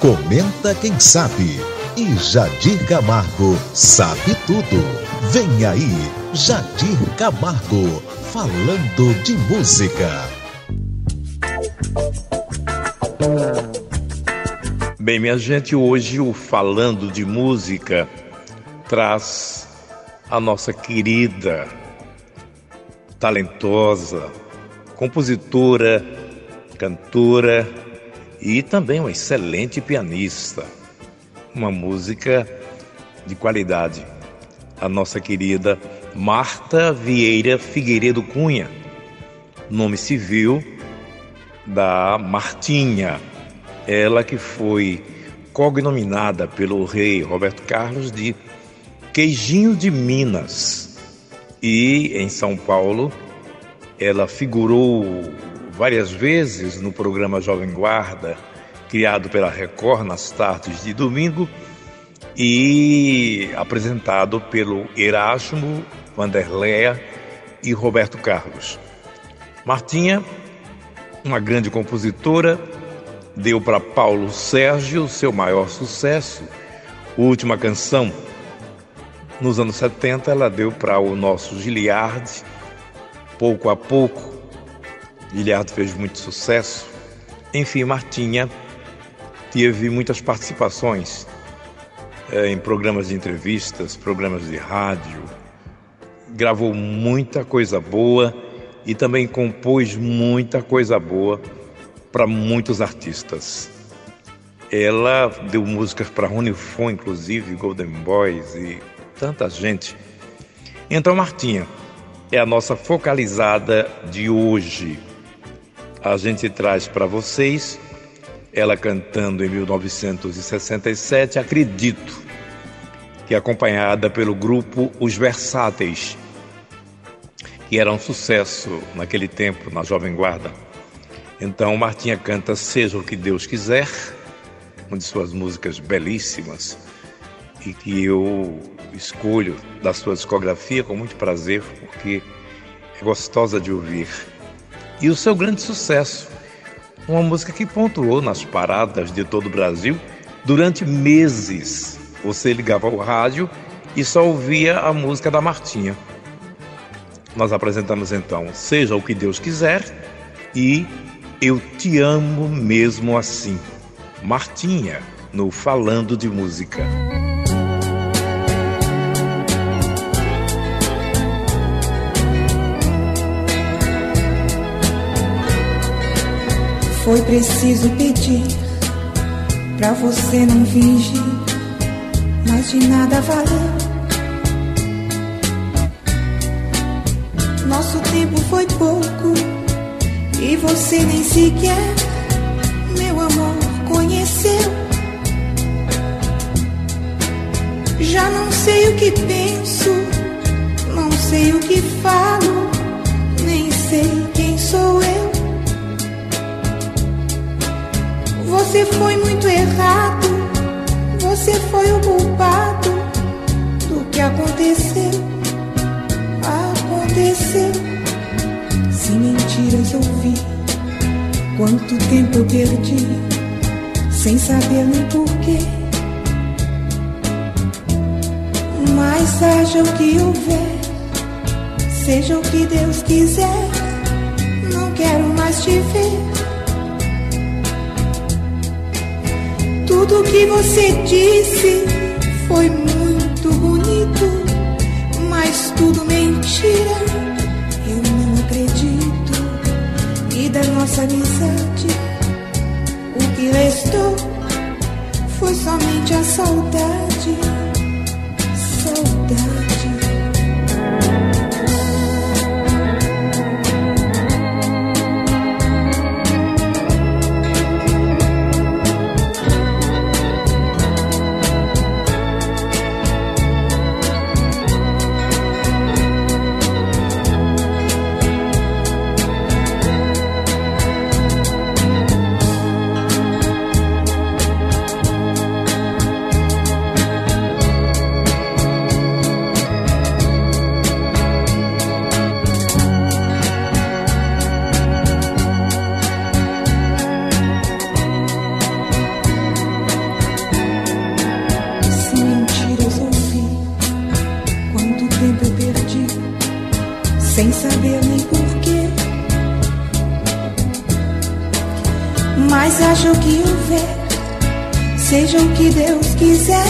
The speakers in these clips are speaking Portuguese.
Comenta quem sabe. E Jadir Camargo sabe tudo. Vem aí, Jadir Camargo, falando de música. Bem, minha gente, hoje o Falando de Música traz a nossa querida, talentosa, compositora, cantora e também uma excelente pianista. Uma música de qualidade. A nossa querida Marta Vieira Figueiredo Cunha, nome civil da Martinha ela que foi cognominada pelo rei Roberto Carlos de Queijinho de Minas. E em São Paulo, ela figurou várias vezes no programa Jovem Guarda, criado pela Record nas tardes de domingo e apresentado pelo Erasmo, Vanderleia e Roberto Carlos. Martinha, uma grande compositora, deu para Paulo Sérgio seu maior sucesso, Última Canção. Nos anos 70, ela deu para o nosso Giliard, pouco a pouco. Giliard fez muito sucesso. Enfim, Martinha teve muitas participações é, em programas de entrevistas, programas de rádio, gravou muita coisa boa e também compôs muita coisa boa para muitos artistas. Ela deu músicas para Rony Fon, inclusive, Golden Boys e tanta gente. Então, Martinha, é a nossa focalizada de hoje. A gente traz para vocês ela cantando em 1967, acredito, que é acompanhada pelo grupo Os Versáteis, que era um sucesso naquele tempo na Jovem Guarda. Então Martinha canta Seja o que Deus quiser, uma de suas músicas belíssimas e que eu escolho da sua discografia com muito prazer, porque é gostosa de ouvir. E o seu grande sucesso, uma música que pontuou nas paradas de todo o Brasil durante meses. Você ligava o rádio e só ouvia a música da Martinha. Nós apresentamos então Seja o que Deus quiser e eu te amo mesmo assim. Martinha, no Falando de Música. Foi preciso pedir pra você não fingir, mas de nada valeu. Nosso tempo foi pouco e você nem sequer, meu amor, conheceu. Já não sei o que penso, não sei o que falo, nem sei Você foi muito errado, você foi o culpado do que aconteceu. Aconteceu se mentiras eu vi, quanto tempo eu perdi, sem saber nem porquê. Mas haja o que houver, seja o que Deus quiser, não quero mais te ver. Tudo que você disse foi muito bonito, mas tudo mentira da nossa amizade, o que restou foi somente a. Saudade. Saber nem porquê. Mas acho que houver, seja o que Deus quiser,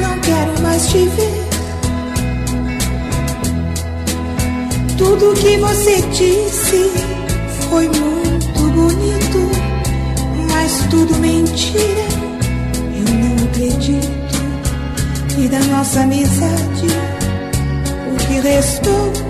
não quero mais te ver. Tudo que você disse foi muito bonito, mas tudo mentira. Eu não acredito. E da nossa amizade, o que restou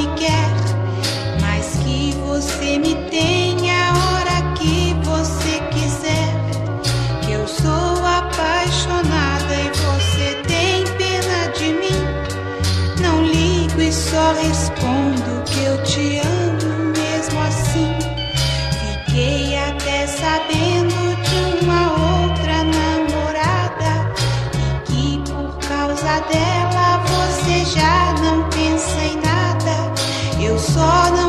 só respondo que eu te amo mesmo assim. Fiquei até sabendo de uma outra namorada e que por causa dela você já não pensa em nada. Eu só não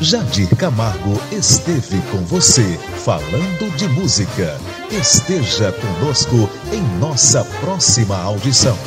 Jadir Camargo esteve com você falando de música. Esteja conosco em nossa próxima audição.